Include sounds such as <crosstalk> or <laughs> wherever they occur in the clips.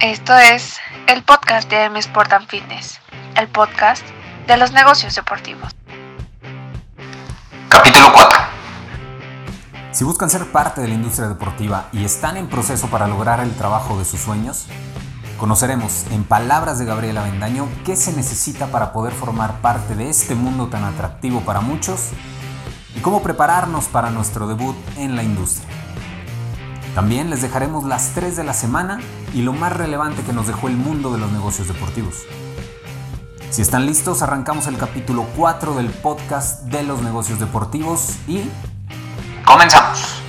Esto es el podcast de M Sport and Fitness, el podcast de los negocios deportivos. Capítulo 4. Si buscan ser parte de la industria deportiva y están en proceso para lograr el trabajo de sus sueños, conoceremos, en palabras de Gabriela Bendaño, qué se necesita para poder formar parte de este mundo tan atractivo para muchos y cómo prepararnos para nuestro debut en la industria. También les dejaremos las 3 de la semana y lo más relevante que nos dejó el mundo de los negocios deportivos. Si están listos, arrancamos el capítulo 4 del podcast de los negocios deportivos y Comenzamos.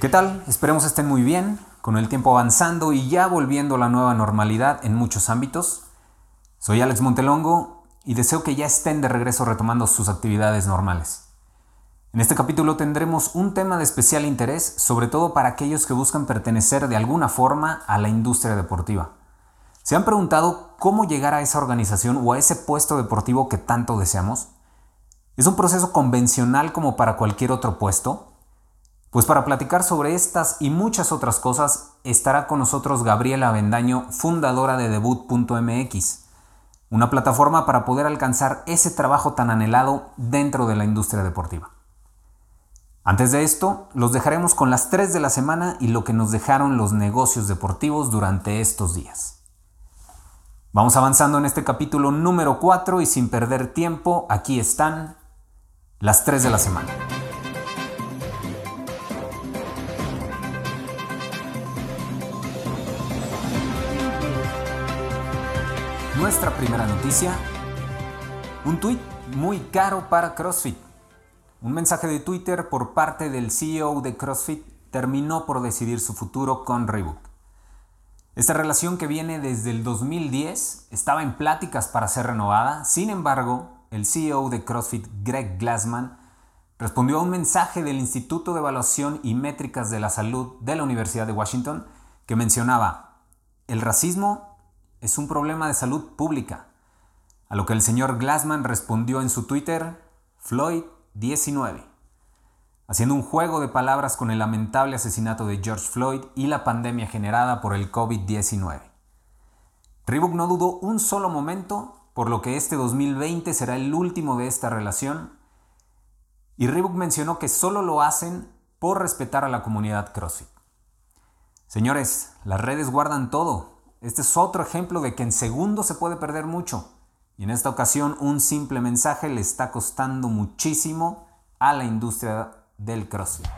¿Qué tal? Esperemos estén muy bien, con el tiempo avanzando y ya volviendo a la nueva normalidad en muchos ámbitos. Soy Alex Montelongo y deseo que ya estén de regreso retomando sus actividades normales. En este capítulo tendremos un tema de especial interés, sobre todo para aquellos que buscan pertenecer de alguna forma a la industria deportiva. ¿Se han preguntado cómo llegar a esa organización o a ese puesto deportivo que tanto deseamos? ¿Es un proceso convencional como para cualquier otro puesto? Pues para platicar sobre estas y muchas otras cosas estará con nosotros Gabriela Avendaño, fundadora de debut.mx, una plataforma para poder alcanzar ese trabajo tan anhelado dentro de la industria deportiva. Antes de esto, los dejaremos con las 3 de la semana y lo que nos dejaron los negocios deportivos durante estos días. Vamos avanzando en este capítulo número 4 y sin perder tiempo, aquí están las 3 de la semana. Nuestra primera noticia, un tuit muy caro para CrossFit. Un mensaje de Twitter por parte del CEO de CrossFit terminó por decidir su futuro con Reebok. Esta relación que viene desde el 2010 estaba en pláticas para ser renovada, sin embargo, el CEO de CrossFit, Greg Glassman, respondió a un mensaje del Instituto de Evaluación y Métricas de la Salud de la Universidad de Washington que mencionaba, el racismo es un problema de salud pública. A lo que el señor Glassman respondió en su Twitter, Floyd 19, haciendo un juego de palabras con el lamentable asesinato de George Floyd y la pandemia generada por el COVID-19. Reebok no dudó un solo momento, por lo que este 2020 será el último de esta relación, y Reebok mencionó que solo lo hacen por respetar a la comunidad CrossFit. Señores, las redes guardan todo, este es otro ejemplo de que en segundos se puede perder mucho. Y en esta ocasión un simple mensaje le está costando muchísimo a la industria del CrossFit.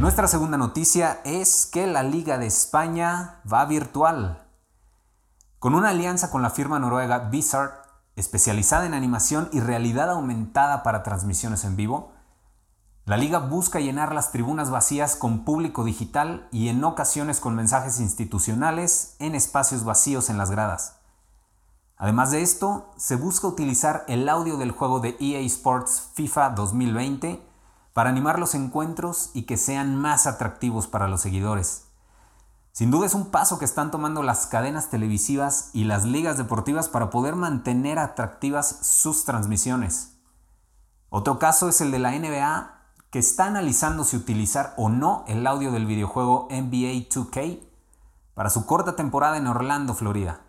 Nuestra segunda noticia es que la Liga de España va virtual. Con una alianza con la firma noruega Bizarre, especializada en animación y realidad aumentada para transmisiones en vivo, la liga busca llenar las tribunas vacías con público digital y en ocasiones con mensajes institucionales en espacios vacíos en las gradas. Además de esto, se busca utilizar el audio del juego de EA Sports FIFA 2020 para animar los encuentros y que sean más atractivos para los seguidores. Sin duda es un paso que están tomando las cadenas televisivas y las ligas deportivas para poder mantener atractivas sus transmisiones. Otro caso es el de la NBA, que está analizando si utilizar o no el audio del videojuego NBA 2K para su corta temporada en Orlando, Florida.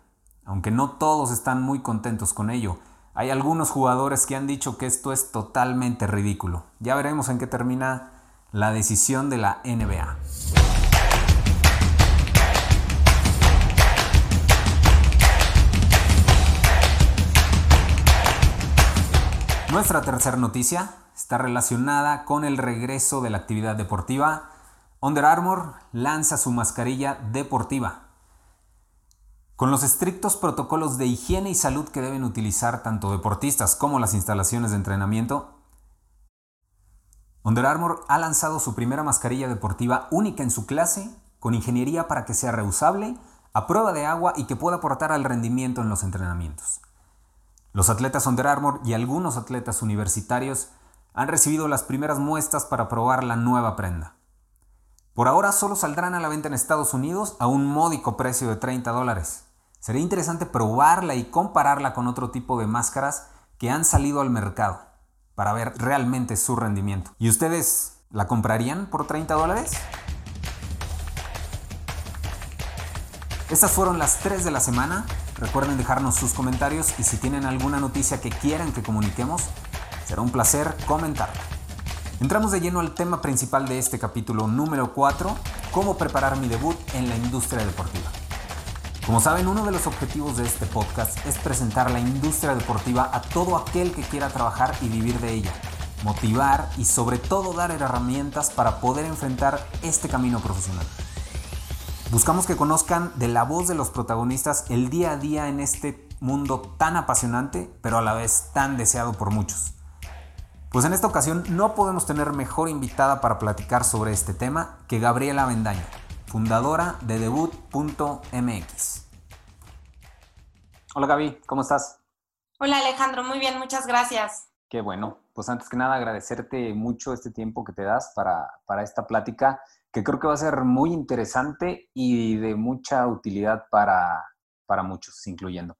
Aunque no todos están muy contentos con ello, hay algunos jugadores que han dicho que esto es totalmente ridículo. Ya veremos en qué termina la decisión de la NBA. Nuestra tercera noticia está relacionada con el regreso de la actividad deportiva. Under Armour lanza su mascarilla deportiva. Con los estrictos protocolos de higiene y salud que deben utilizar tanto deportistas como las instalaciones de entrenamiento, Under Armour ha lanzado su primera mascarilla deportiva única en su clase, con ingeniería para que sea reusable, a prueba de agua y que pueda aportar al rendimiento en los entrenamientos. Los atletas Under Armour y algunos atletas universitarios han recibido las primeras muestras para probar la nueva prenda. Por ahora solo saldrán a la venta en Estados Unidos a un módico precio de 30 dólares. Sería interesante probarla y compararla con otro tipo de máscaras que han salido al mercado para ver realmente su rendimiento. ¿Y ustedes la comprarían por 30 dólares? Estas fueron las 3 de la semana. Recuerden dejarnos sus comentarios y si tienen alguna noticia que quieran que comuniquemos, será un placer comentarla. Entramos de lleno al tema principal de este capítulo número 4, cómo preparar mi debut en la industria deportiva. Como saben, uno de los objetivos de este podcast es presentar la industria deportiva a todo aquel que quiera trabajar y vivir de ella, motivar y sobre todo dar herramientas para poder enfrentar este camino profesional. Buscamos que conozcan de la voz de los protagonistas el día a día en este mundo tan apasionante, pero a la vez tan deseado por muchos. Pues en esta ocasión no podemos tener mejor invitada para platicar sobre este tema que Gabriela Vendaño fundadora de debut.mx. Hola Gaby, ¿cómo estás? Hola Alejandro, muy bien, muchas gracias. Qué bueno. Pues antes que nada agradecerte mucho este tiempo que te das para, para esta plática, que creo que va a ser muy interesante y de mucha utilidad para, para muchos, incluyendo.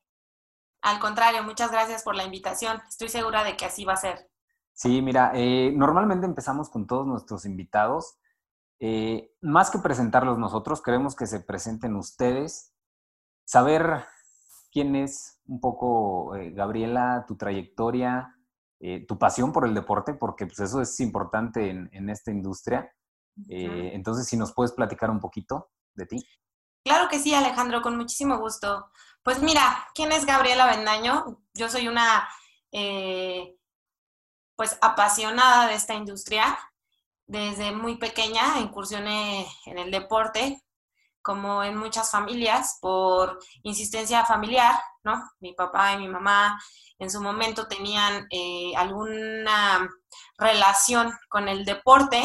Al contrario, muchas gracias por la invitación. Estoy segura de que así va a ser. Sí, mira, eh, normalmente empezamos con todos nuestros invitados eh, más que presentarlos nosotros, queremos que se presenten ustedes, saber quién es un poco, eh, Gabriela, tu trayectoria, tu pasión por el deporte, porque pues, eso es importante en, esta industria. Entonces, si nos puedes platicar un poquito de ti. Claro que sí, Alejandro, con muchísimo gusto. Pues mira, ¿quién es Gabriela Bendaño? Yo soy una pues apasionada de esta industria desde muy pequeña incursioné en el deporte, como en muchas familias, por insistencia familiar, ¿no? Mi papá y mi mamá en su momento tenían eh, alguna relación con el deporte,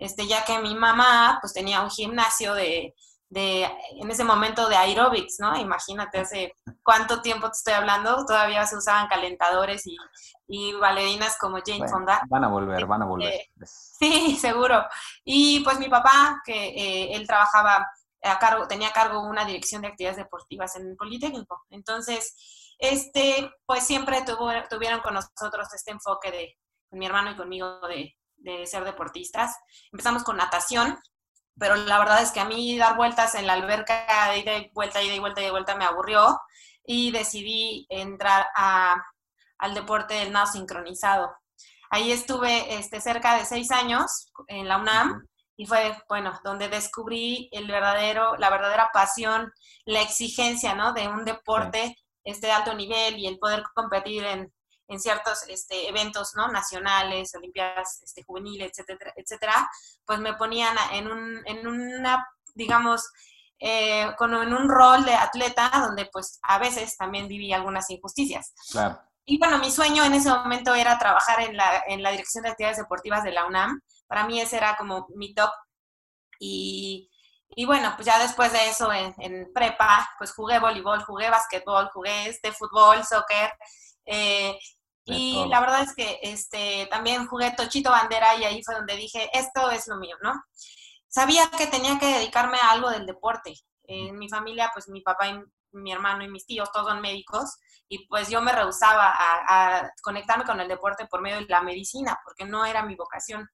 este, ya que mi mamá pues tenía un gimnasio de, de, en ese momento de aerobics, ¿no? Imagínate hace cuánto tiempo te estoy hablando, todavía se usaban calentadores y, y bailarinas como Jane Fonda. Van a volver, van a volver. Eh, sí, <laughs> seguro. Y pues mi papá, que eh, él trabajaba a cargo, tenía a cargo una dirección de actividades deportivas en el Politécnico. Entonces, este, pues siempre tuvo, tuvieron con nosotros este enfoque de, con mi hermano y conmigo, de, de ser deportistas. Empezamos con natación, pero la verdad es que a mí dar vueltas en la alberca de ida y vuelta, ida y vuelta, ida y vuelta me aburrió y decidí entrar al deporte del nado sincronizado. Ahí estuve este, cerca de seis años en la UNAM y fue, bueno, donde descubrí el verdadero, la verdadera pasión, la exigencia, ¿no? De un deporte este, de alto nivel y el poder competir en, en ciertos este, eventos ¿no? nacionales, olimpiadas este, juveniles, etcétera, etcétera, pues me ponían en, un, en una, digamos, eh, con, en un rol de atleta donde pues a veces también viví algunas injusticias. Claro. Y bueno, mi sueño en ese momento era trabajar en la, en la Dirección de Actividades Deportivas de la UNAM. Para mí ese era como mi top. Y, y bueno, pues ya después de eso en, en, prepa, pues jugué voleibol, jugué basquetbol, jugué este fútbol, soccer. Eh, y la verdad es que este, también jugué Tochito Bandera y ahí fue donde dije, esto es lo mío, ¿no? Sabía que tenía que dedicarme a algo del deporte. En mi familia, pues mi papá y mi hermano y mis tíos, todos son médicos, y pues yo me rehusaba a, conectarme con el deporte por medio de la medicina, porque no era mi vocación.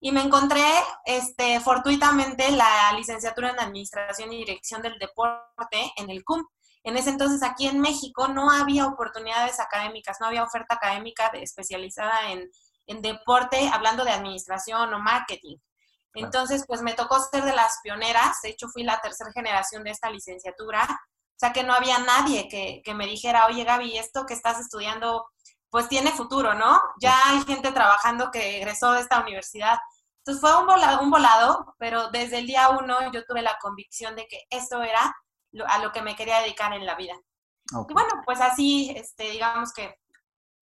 Y me encontré este, fortuitamente la licenciatura en Administración y Dirección del Deporte en el CUM, en ese entonces aquí en México no había oportunidades académicas, no había oferta académica de, especializada en, en deporte, hablando de administración o marketing. Entonces, pues me tocó ser de las pioneras, de hecho fui la tercera generación de esta licenciatura, o sea que no había nadie que, que, me dijera, oye Gaby, esto que estás estudiando, pues tiene futuro, ¿no? Ya hay gente trabajando que egresó de esta universidad. Entonces fue un volado, un volado, pero desde el día uno yo tuve la convicción de que esto era a lo que me quería dedicar en la vida. Y bueno, pues así, este, digamos que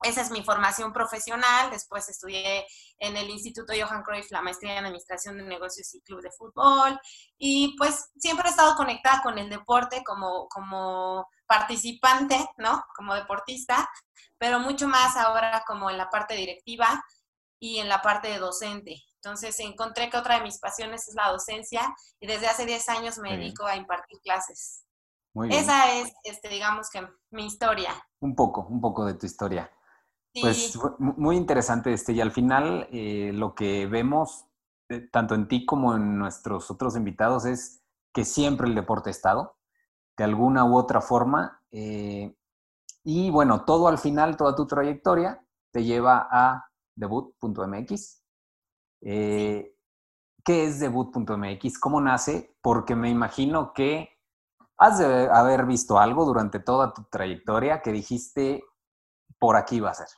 esa es mi formación profesional. Después estudié en el Instituto Johan Cruyff la maestría en Administración de Negocios y Club de Fútbol. Y pues siempre he estado conectada con el deporte como, como participante, ¿no? Como deportista, pero mucho más ahora como en la parte directiva y en la parte de docente. Entonces encontré que otra de mis pasiones es la docencia y desde hace 10 años me dedico a impartir clases. Muy bien. Esa es, este, digamos que mi historia. Un poco, un poco de tu historia. Pues muy interesante este y al final eh, lo que vemos eh, tanto en ti como en nuestros otros invitados es que siempre el deporte ha estado, de alguna u otra forma. Eh, y bueno, todo al final, toda tu trayectoria te lleva a debut.mx. Eh, ¿Qué es debut.mx? ¿Cómo nace? Porque me imagino que has de haber visto algo durante toda tu trayectoria que dijiste, por aquí va a ser.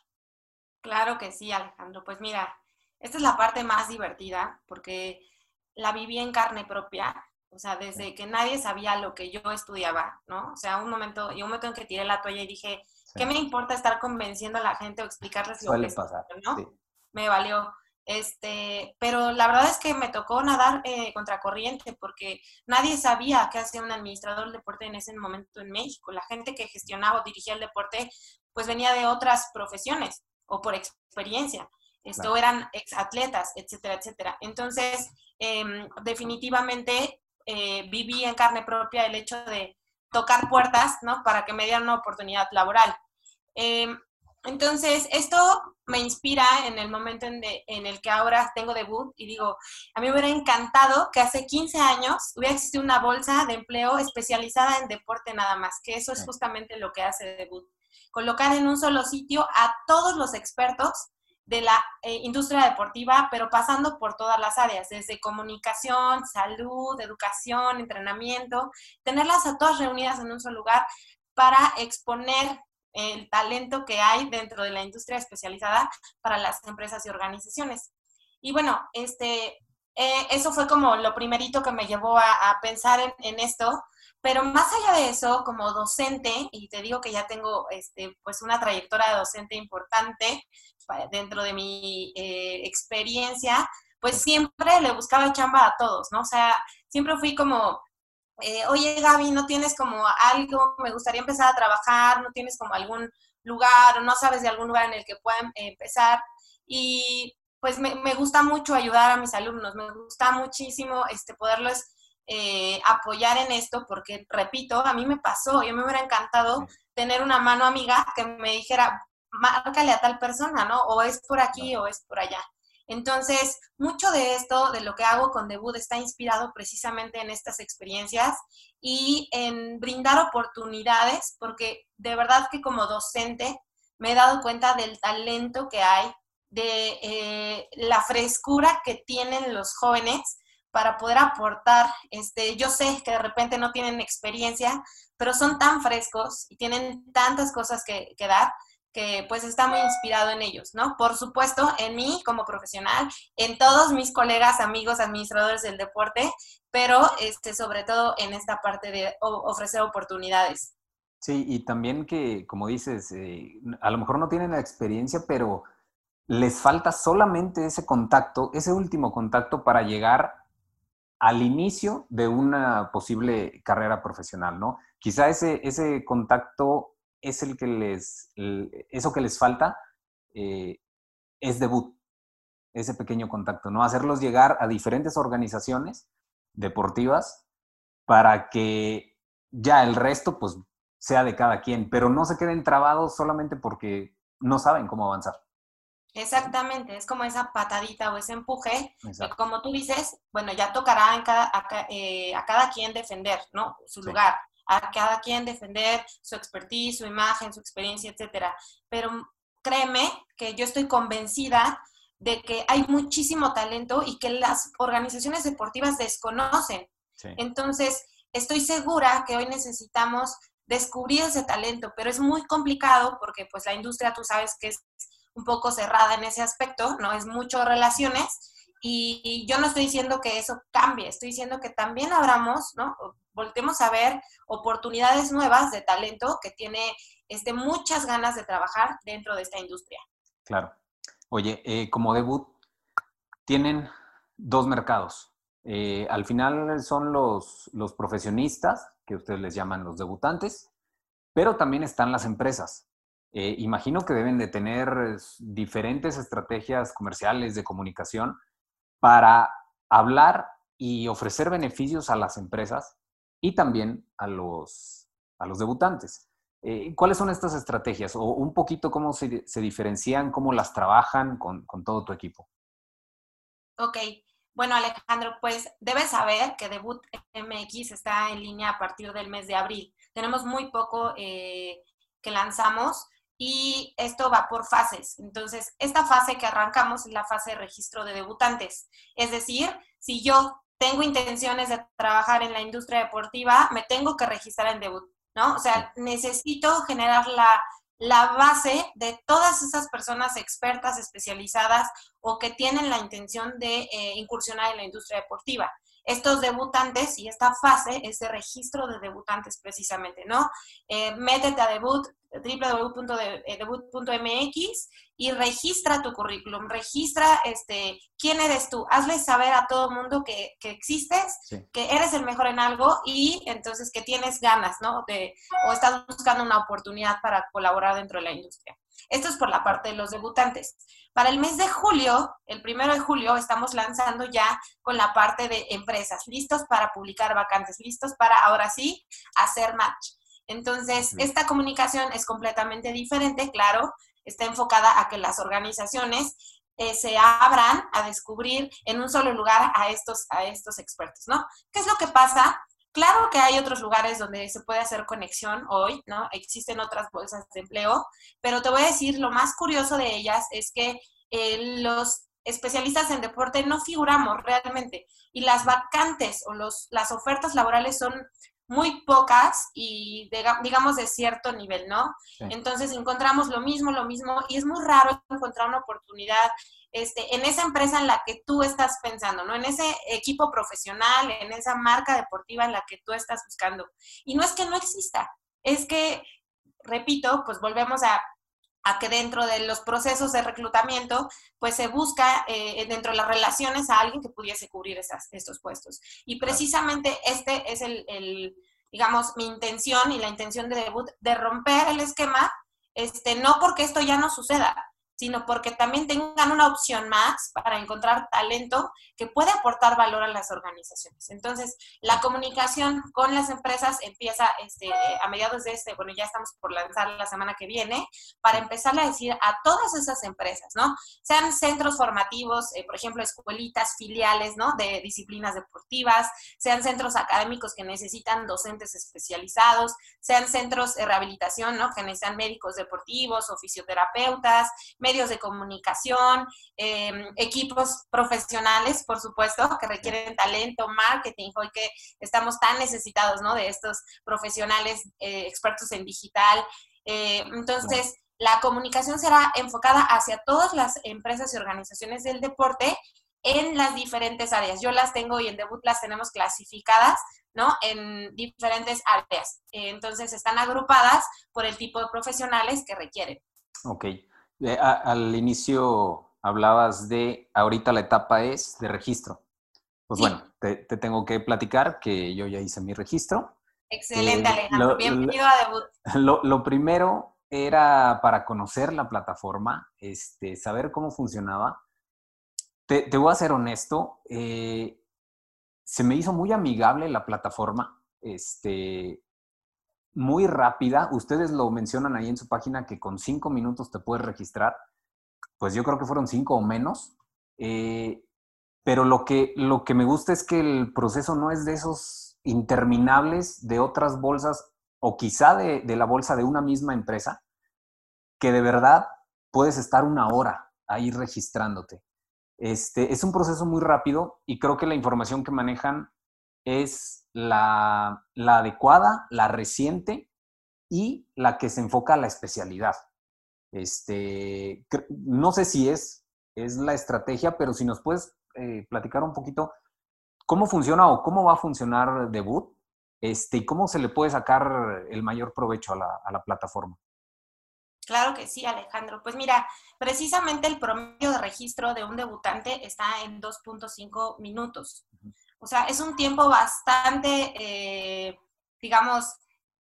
Claro que sí, Alejandro. Pues mira, esta es la parte más divertida porque la viví en carne propia. O sea, desde que nadie sabía lo que yo estudiaba, ¿no? O sea, un momento, y un momento en que tiré la toalla y dije, ¿qué me importa estar convenciendo a la gente o explicarles lo que es? ¿no? Me valió. Este, pero la verdad es que me tocó nadar eh, contracorriente porque nadie sabía qué hacía un administrador del deporte en ese momento en México. La gente que gestionaba o dirigía el deporte, pues venía de otras profesiones o por experiencia. Esto eran exatletas, etcétera, etcétera. Entonces, em, definitivamente eh, viví en carne propia el hecho de tocar puertas, ¿no? Para que me dieran una oportunidad laboral. Em, entonces, esto me inspira en el momento en, el que ahora tengo debut y digo, a mí me hubiera encantado que hace 15 años hubiera existido una bolsa de empleo especializada en deporte nada más, que eso es justamente lo que hace debut. Colocar en un solo sitio a todos los expertos de la eh, industria deportiva, pero pasando por todas las áreas, desde comunicación, salud, educación, entrenamiento, tenerlas a todas reunidas en un solo lugar para exponer el talento que hay dentro de la industria especializada para las empresas y organizaciones. Y bueno, este, eh, eso fue como lo primerito que me llevó a, pensar en, esto, pero más allá de eso, como docente, y te digo que ya tengo este, pues una trayectoria de docente importante dentro de mi eh, experiencia, pues siempre le buscaba chamba a todos, ¿no? O sea, siempre fui como, eh, oye Gaby, ¿no tienes como algo? Me gustaría empezar a trabajar, ¿no tienes como algún lugar o no sabes de algún lugar en el que puedan empezar? Y pues me, me, gusta mucho ayudar a mis alumnos, me gusta muchísimo este, poderlos eh, apoyar en esto, porque, repito, a mí me pasó, yo me hubiera encantado tener una mano amiga que me dijera, márcale a tal persona, ¿no? O es por aquí o es por allá. Entonces, mucho de esto, de lo que hago con Debut, está inspirado precisamente en estas experiencias y en brindar oportunidades, porque de verdad que como docente me he dado cuenta del talento que hay, de eh, la frescura que tienen los jóvenes para poder aportar. Este, yo sé que de repente no tienen experiencia, pero son tan frescos y tienen tantas cosas que, que dar que pues está muy inspirado en ellos, ¿no? Por supuesto, en mí como profesional, en todos mis colegas, amigos, administradores del deporte, pero este, sobre todo en esta parte de ofrecer oportunidades. Sí, y también que, como dices, eh, a lo mejor no tienen la experiencia, pero les falta solamente ese contacto, ese último contacto para llegar al inicio de una posible carrera profesional, ¿no? Quizá ese, ese contacto es el que les, eso que les falta, eh, es debut, ese pequeño contacto, ¿no? Hacerlos llegar a diferentes organizaciones deportivas para que ya el resto, pues, sea de cada quien, pero no se queden trabados solamente porque no saben cómo avanzar. Exactamente, es como esa patadita o ese empuje, como tú dices, bueno, ya tocará en cada, a, eh, cada quien defender, ¿no? Su lugar, a cada quien defender su expertise, su imagen, su experiencia, etcétera. Pero créeme que yo estoy convencida de que hay muchísimo talento y que las organizaciones deportivas desconocen. Entonces, estoy segura que hoy necesitamos descubrir ese talento, pero es muy complicado porque pues la industria, tú sabes que es un poco cerrada en ese aspecto, ¿no? Es mucho relaciones y yo no estoy diciendo que eso cambie, estoy diciendo que también abramos, ¿no? Voltemos a ver oportunidades nuevas de talento que tiene este, muchas ganas de trabajar dentro de esta industria. Claro. Oye, eh, como debut, tienen dos mercados. Eh, al final son los, los profesionistas, que ustedes les llaman los debutantes, Pero también están las empresas. Eh, imagino que deben de tener diferentes estrategias comerciales de comunicación para hablar y ofrecer beneficios a las empresas y también a los, a los debutantes. Eh, ¿Cuáles son estas estrategias? O un poquito cómo se, se diferencian, cómo las trabajan con, con, todo tu equipo. Ok, bueno Alejandro, pues debes saber que Debut MX está en línea a partir del mes de abril. Tenemos muy poco eh, que lanzamos y esto va por fases. Entonces, esta fase que arrancamos es la fase de registro de debutantes. Es decir, si yo tengo intenciones de trabajar en la industria deportiva, me tengo que registrar en debut. ¿no? O sea, necesito generar la, base de todas esas personas expertas, especializadas o que tienen la intención de eh, incursionar en la industria deportiva. Estos debutantes y esta fase es de registro de debutantes precisamente, ¿no? Eh, métete a debut, www.debut.mx y registra tu currículum, registra este, quién eres tú, hazle saber a todo el mundo que, existes, que eres el mejor en algo y entonces que tienes ganas, ¿no? De, o estás buscando una oportunidad para colaborar dentro de la industria. Esto es por la parte de los debutantes. Para el mes de julio, el primero de julio, estamos lanzando ya con la parte de empresas, listos para publicar vacantes, listos para ahora sí hacer match. Entonces, esta comunicación es completamente diferente, claro, está enfocada a que las organizaciones eh, se abran a descubrir en un solo lugar a estos, a estos expertos, ¿no? ¿Qué es lo que pasa? Claro que hay otros lugares donde se puede hacer conexión hoy, ¿no? Existen otras bolsas de empleo, pero te voy a decir, lo más curioso de ellas es que eh, los especialistas en deporte no figuramos realmente y las vacantes o los, las ofertas laborales son muy pocas y digamos de cierto nivel, ¿no? Entonces encontramos lo mismo, lo mismo, y es muy raro encontrar una oportunidad este, en esa empresa en la que tú estás pensando, ¿no? En ese equipo profesional, en esa marca deportiva en la que tú estás buscando. Y no es que no exista, es que, repito, pues volvemos a a que dentro de los procesos de reclutamiento, pues se busca eh, dentro de las relaciones a alguien que pudiese cubrir esas, estos puestos. Y precisamente este es el, el, digamos, mi intención y la intención de debut, de romper el esquema, este, no porque esto ya no suceda, sino porque también tengan una opción más para encontrar talento que puede aportar valor a las organizaciones. Entonces, la comunicación con las empresas empieza este, a mediados de este, bueno, ya estamos por lanzar la semana que viene, para empezar a decir a todas esas empresas, ¿no? Sean centros formativos, eh, por ejemplo, escuelitas, filiales, ¿no? De disciplinas deportivas, sean centros académicos que necesitan docentes especializados, sean centros de rehabilitación, ¿no? Que necesitan médicos deportivos o fisioterapeutas, medios de comunicación, em, equipos profesionales, por supuesto, que requieren talento, marketing, hoy que estamos tan necesitados, ¿no? De estos profesionales eh, expertos en digital. Eh, entonces, la comunicación será enfocada hacia todas las empresas y organizaciones del deporte en las diferentes áreas. Yo las tengo y en Debut las tenemos clasificadas, ¿no? En diferentes áreas. entonces, están agrupadas por el tipo de profesionales que requieren. Ok. Eh, al inicio hablabas de, ahorita la etapa es de registro. Pues bueno, te, tengo que platicar que yo ya hice mi registro. Excelente, eh, Alejandro. Bienvenido a Debut. Lo, primero era para conocer la plataforma, este, saber cómo funcionaba. Te, voy a ser honesto, eh, se me hizo muy amigable la plataforma. Este, muy rápida. Ustedes lo mencionan ahí en su página que con cinco minutos te puedes registrar. Pues yo creo que fueron cinco o menos. Eh, pero lo que, lo que me gusta es que el proceso no es de esos interminables de otras bolsas o quizá de, de la bolsa de una misma empresa, que de verdad puedes estar una hora ahí registrándote. Este, es un proceso muy rápido y creo que la información que manejan es la, adecuada, la reciente y la que se enfoca a la especialidad. Este, no sé si es, es la estrategia, pero si nos puedes eh, platicar un poquito cómo funciona o cómo va a funcionar Debut este, y cómo se le puede sacar el mayor provecho a la, a la plataforma. Claro que sí, Alejandro. Pues mira, precisamente el promedio de registro de un debutante está en 2.5 minutos. O sea, es un tiempo bastante, eh, digamos,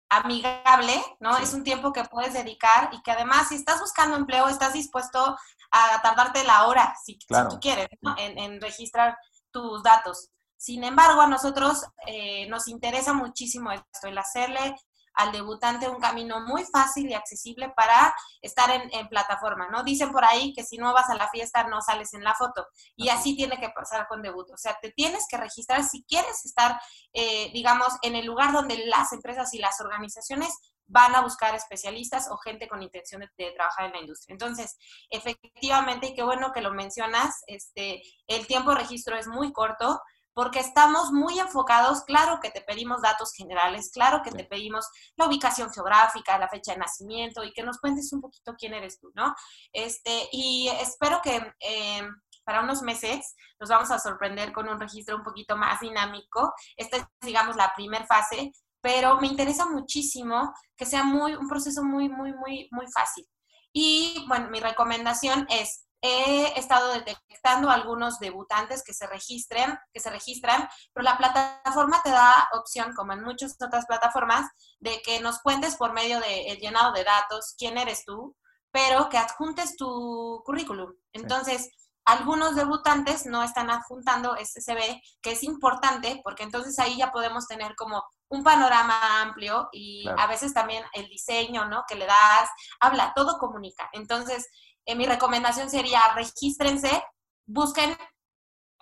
amigable, ¿no? Es un tiempo que puedes dedicar y que además si estás buscando empleo, estás dispuesto a tardarte la hora, si, tú quieres, en, registrar tus datos. Sin embargo, a nosotros eh, nos interesa muchísimo esto, el hacerle al debutante un camino muy fácil y accesible para estar en, plataforma, ¿no? Dicen por ahí que si no vas a la fiesta no sales en la foto y así tiene que pasar con debut, o sea, te tienes que registrar si quieres estar, eh, digamos, en el lugar donde las empresas y las organizaciones van a buscar especialistas o gente con intención de, trabajar en la industria. Entonces, efectivamente, y qué bueno que lo mencionas, este, el tiempo de registro es muy corto, porque estamos muy enfocados, claro que te pedimos datos generales, claro que te pedimos la ubicación geográfica, la fecha de nacimiento y que nos cuentes un poquito quién eres tú, ¿no? Este, y espero que em, para unos meses nos vamos a sorprender con un registro un poquito más dinámico. Esta es, digamos, la primera fase, pero me interesa muchísimo que sea muy, un proceso muy, muy, muy, muy fácil. Y bueno, mi recomendación es he estado detectando algunos debutantes que se registren, que se registran, pero la plataforma te da opción, como en muchas otras plataformas, de que nos cuentes por medio del llenado de datos quién eres tú, pero que adjuntes tu currículum. Entonces, algunos debutantes no están adjuntando este CV, que es importante, porque entonces ahí ya podemos tener como un panorama amplio y a veces también el diseño, ¿no? Que le das, habla, todo comunica. Entonces, eh, mi recomendación sería regístrense, busquen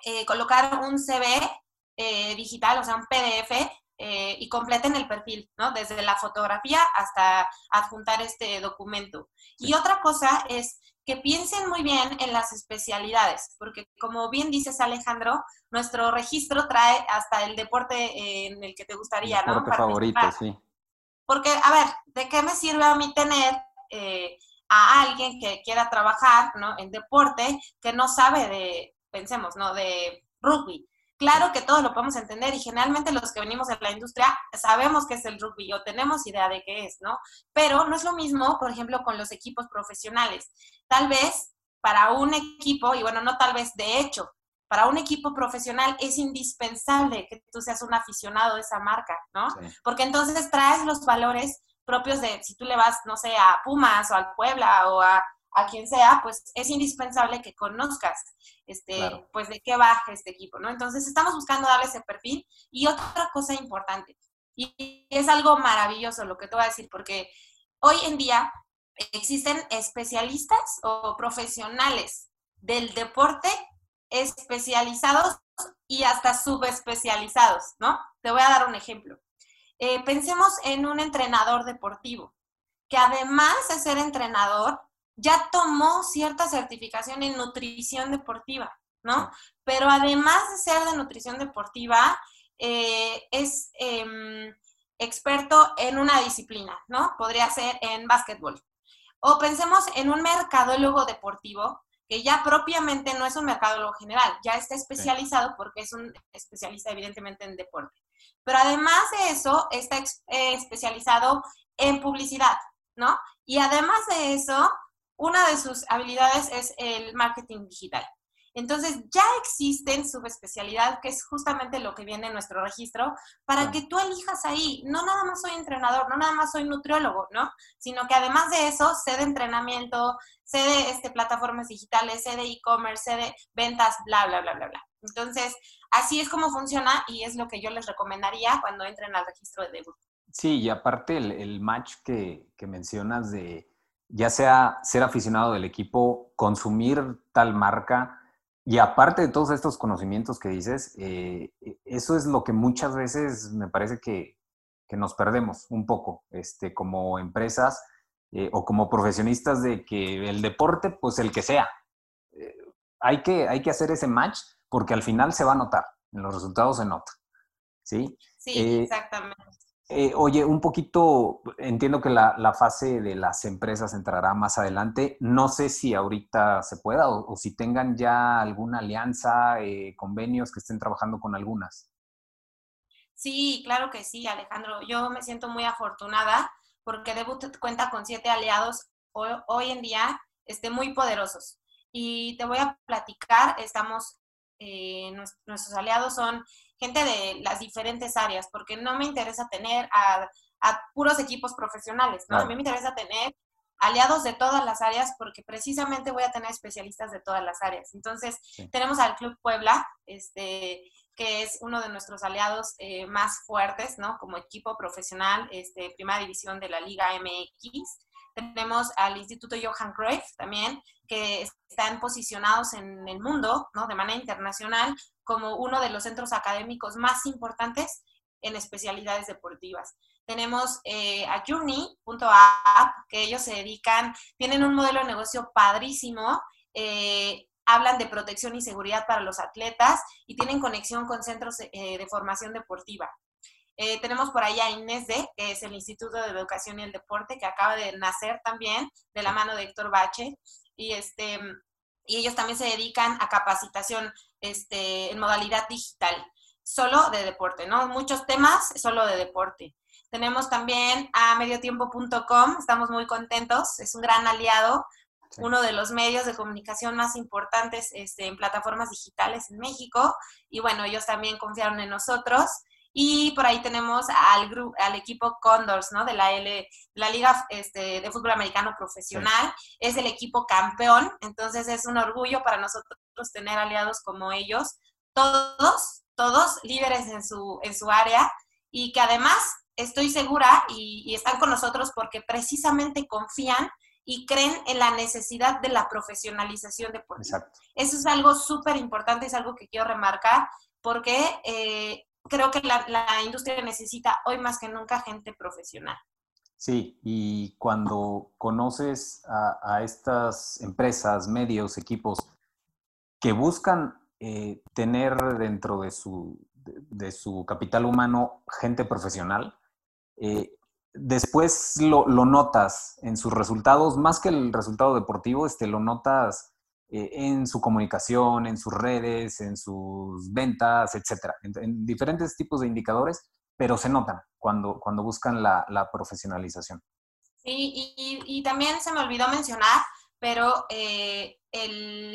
eh, colocar un CV eh, digital, o sea, un PDF, y completen el perfil, ¿no? Desde la fotografía hasta adjuntar este documento. Y otra cosa es que piensen muy bien en las especialidades, porque como bien dices Alejandro, nuestro registro trae hasta el deporte en el que te gustaría, ¿no? Deporte favorito, sí. Porque, a ver, ¿de qué me sirve a mí tener a alguien que quiera trabajar ¿no? en deporte que no sabe de, pensemos, ¿no? de rugby. Claro que todos lo podemos entender y generalmente los que venimos de la industria sabemos qué es el rugby o tenemos idea de qué es, ¿no? Pero no es lo mismo, por ejemplo, con los equipos profesionales. Tal vez para un equipo, y bueno, no tal vez, de hecho, para un equipo profesional es indispensable que tú seas un aficionado de esa marca, ¿no? Porque entonces traes los valores propios de si tú le vas, no sé, a Pumas o al Puebla o a, quien sea, pues es indispensable que conozcas este, pues de qué va este equipo, ¿no? Entonces estamos buscando darle ese perfil. Y otra cosa importante, y es algo maravilloso lo que te voy a decir, porque hoy en día existen especialistas o profesionales del deporte especializados y hasta subespecializados, ¿no? Te voy a dar un ejemplo. Eh, pensemos en un entrenador deportivo, que además de ser entrenador, ya tomó cierta certificación en nutrición deportiva, ¿no? Pero además de ser de nutrición deportiva, eh, es em, experto en una disciplina, ¿no? Podría ser en básquetbol. O pensemos en un mercadólogo deportivo que ya propiamente no es un mercadólogo general, ya está especializado porque es un especialista evidentemente en deporte. Pero además de eso, está eh, especializado en publicidad, ¿no? Y además de eso, una de sus habilidades es el marketing digital. Entonces, ya existen subespecialidad, que es justamente lo que viene en nuestro registro, para que tú elijas ahí. No nada más soy entrenador, no nada más soy nutriólogo, ¿no? Sino que además de eso, sé de entrenamiento, sé de este, plataformas digitales, sé de e-commerce, sé de ventas, bla, bla, bla, bla, bla. Entonces, así es como funciona y es lo que yo les recomendaría cuando entren al registro de debut. Sí, y aparte el, match que, que, mencionas de ya sea ser aficionado del equipo, consumir tal marca y aparte de todos estos conocimientos que dices, eh, eso es lo que muchas veces me parece que, que nos perdemos un poco este, como empresas eh, o como profesionistas de que el deporte, pues el que sea. Eh, hay, que, hay que hacer ese match porque al final se va a notar, en los resultados se nota. Sí, sí eh, exactamente. Eh, oye, un poquito, entiendo que la, fase de las empresas entrará más adelante. No sé si ahorita se pueda o, si tengan ya alguna alianza, eh, convenios que estén trabajando con algunas. Sí, claro que sí, Alejandro. Yo me siento muy afortunada porque Debut cuenta con siete aliados hoy, en día este, muy poderosos. Y te voy a platicar, estamos eh, nuestros aliados son gente de las diferentes áreas, porque no me interesa tener a, a puros equipos profesionales, ¿no? A mí me interesa tener aliados de todas las áreas porque precisamente voy a tener especialistas de todas las áreas. Entonces, tenemos al Club Puebla, este, que es uno de nuestros aliados eh, más fuertes, ¿no? Como equipo profesional, este, primera división de la Liga MX. Tenemos al Instituto Johan Cruyff también, que están posicionados en el mundo, ¿no? De manera internacional, como uno de los centros académicos más importantes en especialidades deportivas. Tenemos eh, a Journey.app, que ellos se dedican, tienen un modelo de negocio padrísimo, eh, hablan de protección y seguridad para los atletas y tienen conexión con centros eh, de formación deportiva. tenemos por ahí a INESDE, que es el Instituto de Educación y el Deporte, que acaba de nacer también de la mano de Héctor Bache. Y, este, y ellos también se dedican a capacitación este, en modalidad digital solo de deporte, ¿no? Muchos temas solo de deporte. Tenemos también a mediotiempo.com, estamos muy contentos, es un gran aliado, uno de los medios de comunicación más importantes este, en plataformas digitales en México, y bueno, ellos también confiaron en nosotros. Y por ahí tenemos al, grupo, al equipo Condors, ¿no? De la, L, la Liga este, de Fútbol Americano Profesional. Es el equipo campeón, entonces es un orgullo para nosotros tener aliados como ellos. Todos todos líderes en su, en su área y que además estoy segura y, están con nosotros porque precisamente confían y creen en la necesidad de la profesionalización de Exacto. Eso es algo súper importante, es algo que quiero remarcar porque eh, creo que la, industria necesita hoy más que nunca gente profesional. Sí, y cuando conoces a, estas empresas, medios, equipos que buscan eh, tener dentro de su, de, su, capital humano gente profesional, eh, después lo, notas en sus resultados, más que el resultado deportivo, este, lo notas eh, en su comunicación, en sus redes, en sus ventas, etcétera, en, diferentes tipos de indicadores, pero se notan cuando, cuando buscan la, profesionalización. Sí, y, también se me olvidó mencionar pero eh,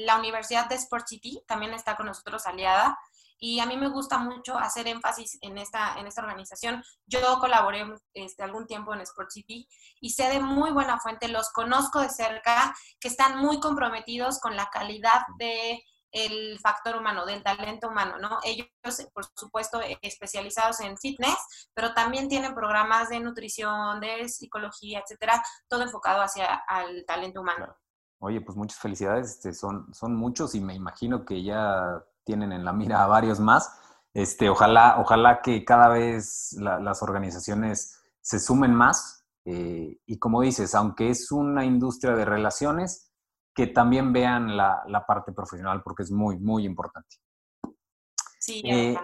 la Universidad de Sport City también está con nosotros aliada y a mí me gusta mucho hacer énfasis en esta, en esta organización. Yo colaboré este, algún tiempo en Sport City y sé de muy buena fuente, los conozco de cerca, que están muy comprometidos con la calidad de el factor humano, del talento humano, ¿no? Ellos, por supuesto, especializados en fitness, pero también tienen programas de nutrición, de psicología, etcétera, todo enfocado hacia el talento humano. Oye, pues muchas felicidades, este, son, son muchos y me imagino que ya tienen en la mira a varios más. Este, ojalá, ojalá que cada vez las organizaciones se sumen más eh, y como dices, aunque es una industria de relaciones, que también vean la, parte profesional porque es muy, muy importante. Sí, eh,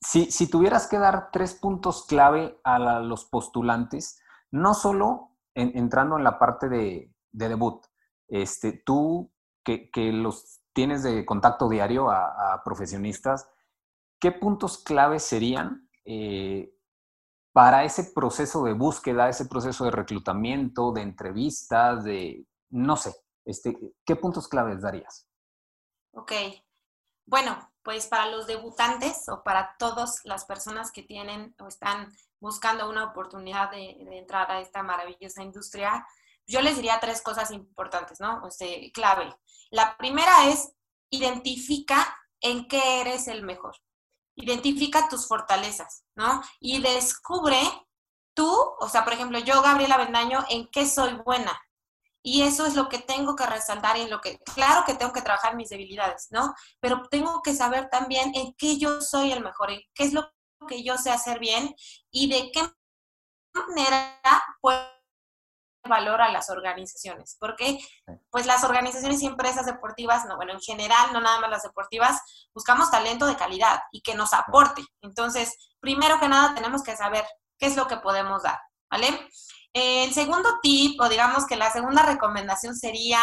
si, si, tuvieras que dar tres puntos clave a los postulantes, no solo entrando en la parte de, de debut, este, tú, que, los tienes de contacto diario a, profesionistas, ¿qué puntos claves serían eh, para ese proceso de búsqueda, ese proceso de reclutamiento, de entrevistas, de, no sé, este, ¿qué puntos claves darías? Ok, bueno, pues para los debutantes o para todas las personas que tienen o están buscando una oportunidad de, de entrar a esta maravillosa industria, yo les diría tres cosas importantes, ¿no? O sea, clave. La primera es identifica en qué eres el mejor. Identifica tus fortalezas, ¿no? Y descubre tú, o sea, por ejemplo, yo, Gabriela Bendaño, en qué soy buena. Y eso es lo que tengo que resaltar y en lo que, claro que tengo que trabajar mis debilidades, ¿no? Pero tengo que saber también en qué yo soy el mejor, en qué es lo que yo sé hacer bien y de qué manera puedo valor a las organizaciones, porque pues las organizaciones y empresas deportivas, no, bueno, en general, no nada más las deportivas, buscamos talento de calidad y que nos aporte. Entonces, primero que nada, tenemos que saber qué es lo que podemos dar, ¿vale? El segundo tip, o digamos que la segunda recomendación sería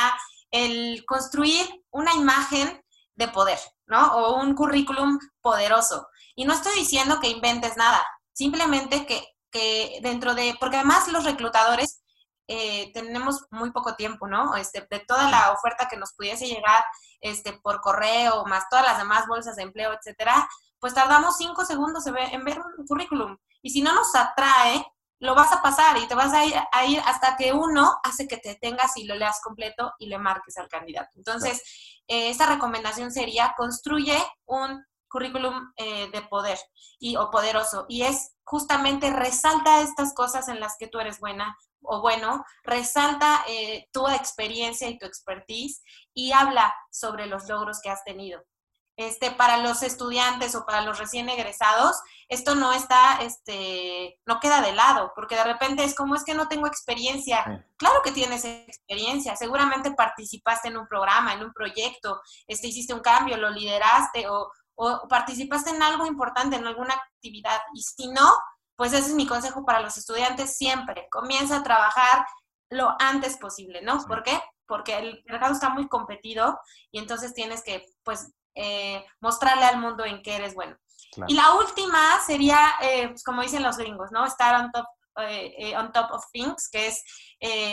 el construir una imagen de poder, ¿no? O un currículum poderoso. Y no estoy diciendo que inventes nada, simplemente que, que dentro de, porque además los reclutadores eh, tenemos muy poco tiempo, ¿no? Este, de toda la oferta que nos pudiese llegar este, por correo, más todas las demás bolsas de empleo, etcétera, pues tardamos cinco segundos en ver un currículum. Y si no nos atrae, lo vas a pasar y te vas a ir, hasta que uno hace que te tengas y lo leas completo y le marques al candidato. Entonces, eh, esta recomendación sería, construye un currículum eh, de poder y, o poderoso. Y es justamente resalta estas cosas en las que tú eres buena o bueno, resalta eh, tu experiencia y tu expertise y habla sobre los logros que has tenido este, para los estudiantes o para los recién egresados, esto no está, este, no queda de lado, porque de repente es como es que no tengo experiencia. Claro que tienes experiencia, seguramente participaste en un programa, en un proyecto, este, hiciste un cambio, lo lideraste o, o participaste en algo importante, en alguna actividad. Y si no, pues ese es mi consejo para los estudiantes siempre. Comienza a trabajar lo antes posible, ¿no? ¿Por qué? Porque el mercado está muy competido y entonces tienes que, pues, eh, mostrarle al mundo en qué eres bueno. Y la última sería, eh, pues como dicen los gringos, ¿no? Estar on top, eh, on top of things, que es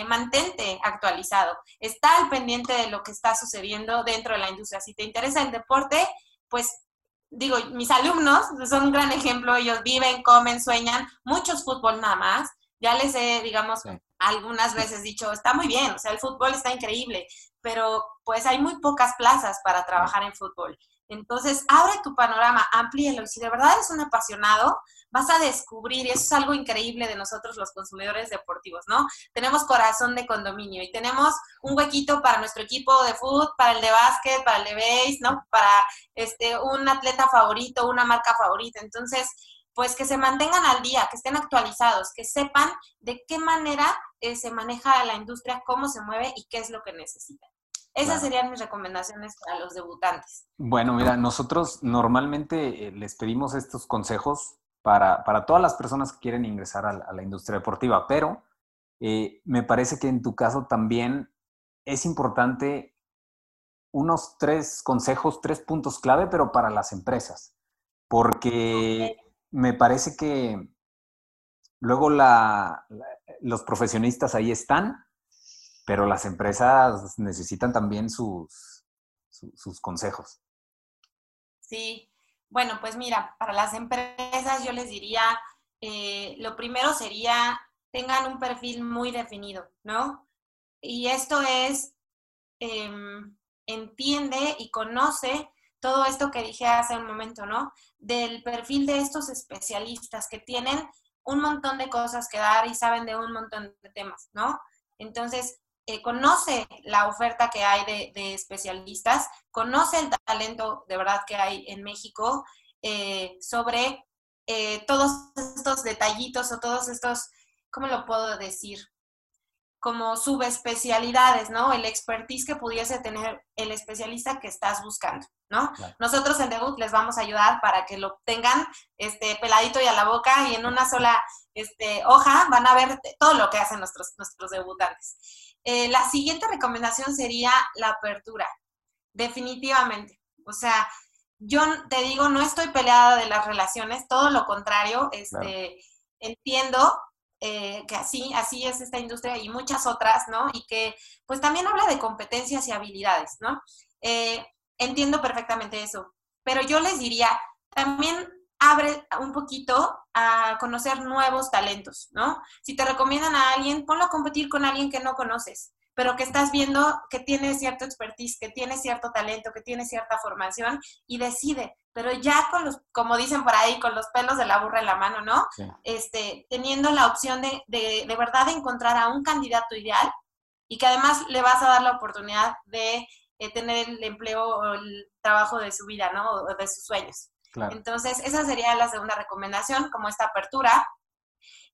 mantente actualizado. Está al pendiente de lo que está sucediendo dentro de la industria. Si te interesa el deporte, pues digo, mis alumnos son un gran ejemplo, ellos viven, comen, sueñan, muchos fútbol nada más. Ya les he, digamos, algunas veces dicho, está muy bien, o sea, el fútbol está increíble, pero pues hay muy pocas plazas para trabajar en fútbol. Entonces, abre tu panorama, amplíelo. Y si de verdad eres un apasionado, vas a descubrir, y eso es algo increíble de nosotros los consumidores deportivos, ¿no? Tenemos corazón de condominio y tenemos un huequito para nuestro equipo de fútbol, para el de básquet, para el de base, ¿no? Para este, un atleta favorito, una marca favorita. Entonces, pues que se mantengan al día, que estén actualizados, que sepan de qué manera eh, se maneja la industria, cómo se mueve y qué es lo que necesitan. Esas serían mis recomendaciones para los debutantes. Bueno, mira, nosotros normalmente eh, les pedimos estos consejos para, todas las personas que quieren ingresar a, la industria deportiva, pero eh, me parece que en tu caso también es importante unos tres consejos, tres puntos clave, pero para las empresas, porque me parece que luego los profesionistas ahí están, pero las empresas necesitan también sus, sus consejos. Sí, bueno, pues mira, para las empresas yo les diría, eh, lo primero sería, tengan un perfil muy definido, ¿no? Y esto es, em, entiende y conoce todo esto que dije hace un momento, ¿no? Del perfil de estos especialistas que tienen un montón de cosas que dar y saben de un montón de temas, ¿no? Entonces, eh, conoce la oferta que hay de, especialistas, conoce el talento de verdad que hay en México eh, sobre eh, todos estos detallitos o todos estos, ¿cómo lo puedo decir? Como subespecialidades, ¿no? El expertise que pudiese tener el especialista que estás buscando, ¿no? Nosotros en Debut les vamos a ayudar para que lo tengan este, peladito y a la boca y en una sola este, hoja van a ver todo lo que hacen nuestros, nuestros debutantes. Eh, la siguiente recomendación sería la apertura, definitivamente. O sea, yo te digo, no estoy peleada de las relaciones, todo lo contrario, este, entiendo eh, que así, así es esta industria y muchas otras, ¿no? Y que pues también habla de competencias y habilidades, ¿no? Eh, entiendo perfectamente eso, pero yo les diría, también abre un poquito a conocer nuevos talentos, ¿no? Si te recomiendan a alguien, ponlo a competir con alguien que no conoces, pero que estás viendo que tiene cierto expertise, que tiene cierto talento, que tiene cierta formación y decide, pero ya con los, como dicen por ahí, con los pelos de la burra en la mano, ¿no? Este, teniendo la opción de, de, de verdad encontrar a un candidato ideal y que además le vas a dar la oportunidad de eh, tener el empleo o el trabajo de su vida, ¿no? O de sus sueños. Entonces, esa sería la segunda recomendación, como esta apertura.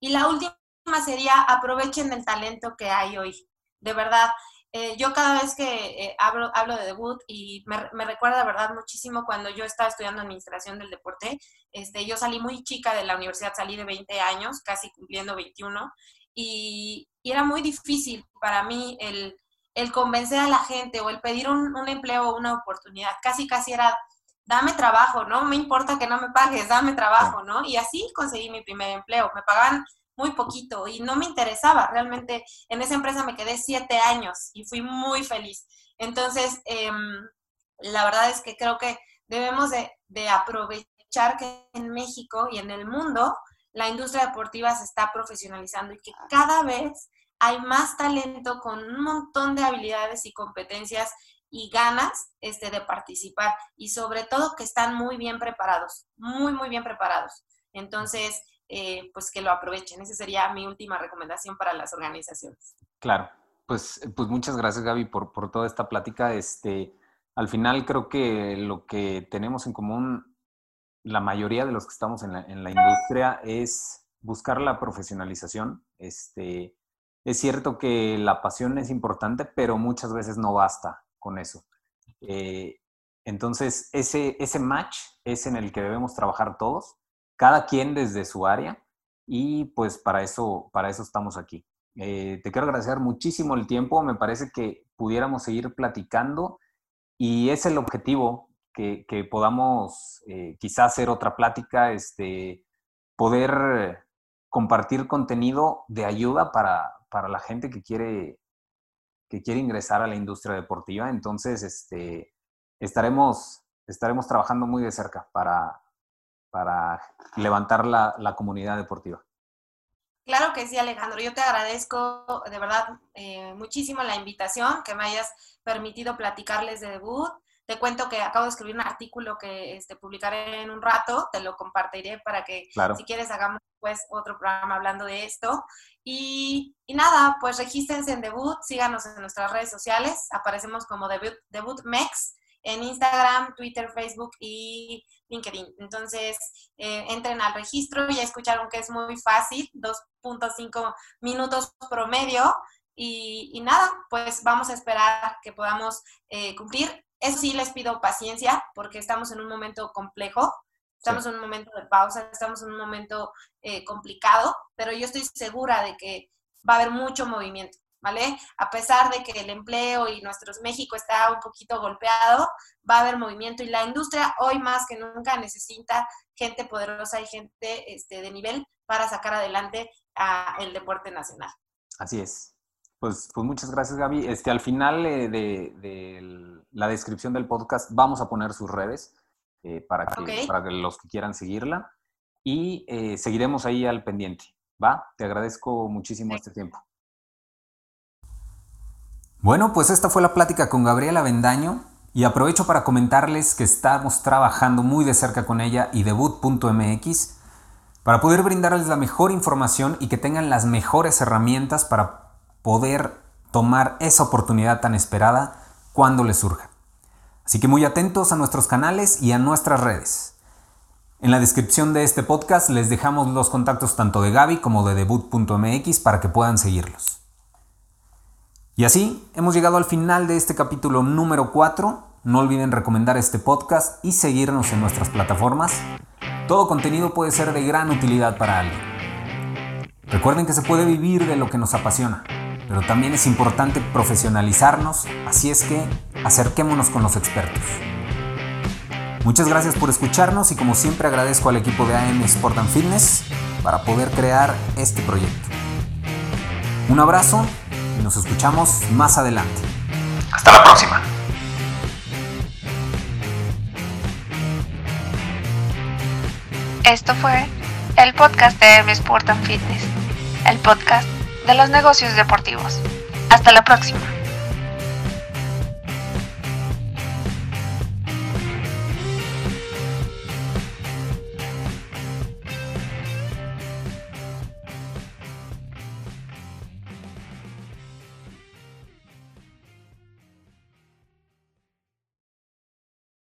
Y la última sería aprovechen el talento que hay hoy. De verdad, eh, yo cada vez que eh, hablo, hablo, de debut y me, me, recuerda de verdad muchísimo cuando yo estaba estudiando administración del deporte, este, yo salí muy chica de la universidad, salí de 20 años, casi cumpliendo 21, y, era muy difícil para mí el, el, convencer a la gente o el pedir un, un empleo o una oportunidad. Casi, casi era dame trabajo, no me importa que no me pagues, dame trabajo, ¿no? Y así conseguí mi primer empleo. Me pagaban muy poquito y no me interesaba. Realmente en esa empresa me quedé siete años y fui muy feliz. Entonces, em, la verdad es que creo que debemos de, aprovechar aprovechar que en México y en el mundo la industria deportiva se está profesionalizando y que cada vez hay más talento con un montón de habilidades y competencias y ganas este, de participar y sobre todo que están muy bien preparados, muy, muy bien preparados. Entonces, eh, pues que lo aprovechen. Esa sería mi última recomendación para las organizaciones. Claro, pues, pues muchas gracias Gaby por, por toda esta plática. Este, al final creo que lo que tenemos en común la mayoría de los que estamos en la, en la industria es buscar la profesionalización. Este, es cierto que la pasión es importante, pero muchas veces no basta con eso. Eh, entonces, ese, ese match es en el que debemos trabajar todos, cada quien desde su área, y pues para eso, para eso estamos aquí. Eh, te quiero agradecer muchísimo el tiempo, me parece que pudiéramos seguir platicando y es el objetivo que, podamos eh, quizás hacer otra plática, este, poder compartir contenido de ayuda para, para la gente que quiere que quiere ingresar a la industria deportiva. Entonces, este, estaremos, estaremos trabajando muy de cerca para, para levantar la, la comunidad deportiva. Claro que sí, Alejandro. Yo te agradezco de verdad eh, muchísimo la invitación, que me hayas permitido platicarles de debut. Te cuento que acabo de escribir un artículo que este, publicaré en un rato, te lo compartiré para que si quieres hagamos pues otro programa hablando de esto. Y, nada, pues regístrense en Debut, síganos en nuestras redes sociales, aparecemos como Debut, Debut Mex en Instagram, Twitter, Facebook y LinkedIn. Entonces, eh, entren al registro, ya escucharon que es muy fácil, 2.5 minutos promedio. Y, y, nada, pues vamos a esperar que podamos eh, cumplir eso sí les pido paciencia porque estamos en un momento complejo, estamos en un momento de pausa, estamos en un momento eh, complicado, pero yo estoy segura de que va a haber mucho movimiento, ¿vale? A pesar de que el empleo y nuestro México está un poquito golpeado, va a haber movimiento y la industria hoy más que nunca necesita gente poderosa y gente este, de nivel para sacar adelante a el deporte nacional. Así es. Pues, pues muchas gracias, Gaby. Este, al final eh, de, la descripción del podcast vamos a poner sus redes eh, para, que, para los que quieran seguirla y eh, seguiremos ahí al pendiente. ¿Va? Te agradezco muchísimo este tiempo. Bueno, pues esta fue la plática con Gabriela Bendaño y aprovecho para comentarles que estamos trabajando muy de cerca con ella y debut.mx para poder brindarles la mejor información y que tengan las mejores herramientas para poder tomar esa oportunidad tan esperada cuando les surja. Así que muy atentos a nuestros canales y a nuestras redes. En la descripción de este podcast les dejamos los contactos tanto de Gaby como de debut.mx para que puedan seguirlos. Y así hemos llegado al final de este capítulo número 4. No olviden recomendar este podcast y seguirnos en nuestras plataformas. Todo contenido puede ser de gran utilidad para alguien. Recuerden que se puede vivir de lo que nos apasiona pero también es importante profesionalizarnos, así es que acerquémonos con los expertos. Muchas gracias por escucharnos y como siempre agradezco al equipo de AM Sport and Fitness para poder crear este proyecto. Un abrazo y nos escuchamos más adelante. Hasta la próxima. Esto fue el podcast de AM Sport and Fitness, el podcast de los negocios deportivos. Hasta la próxima.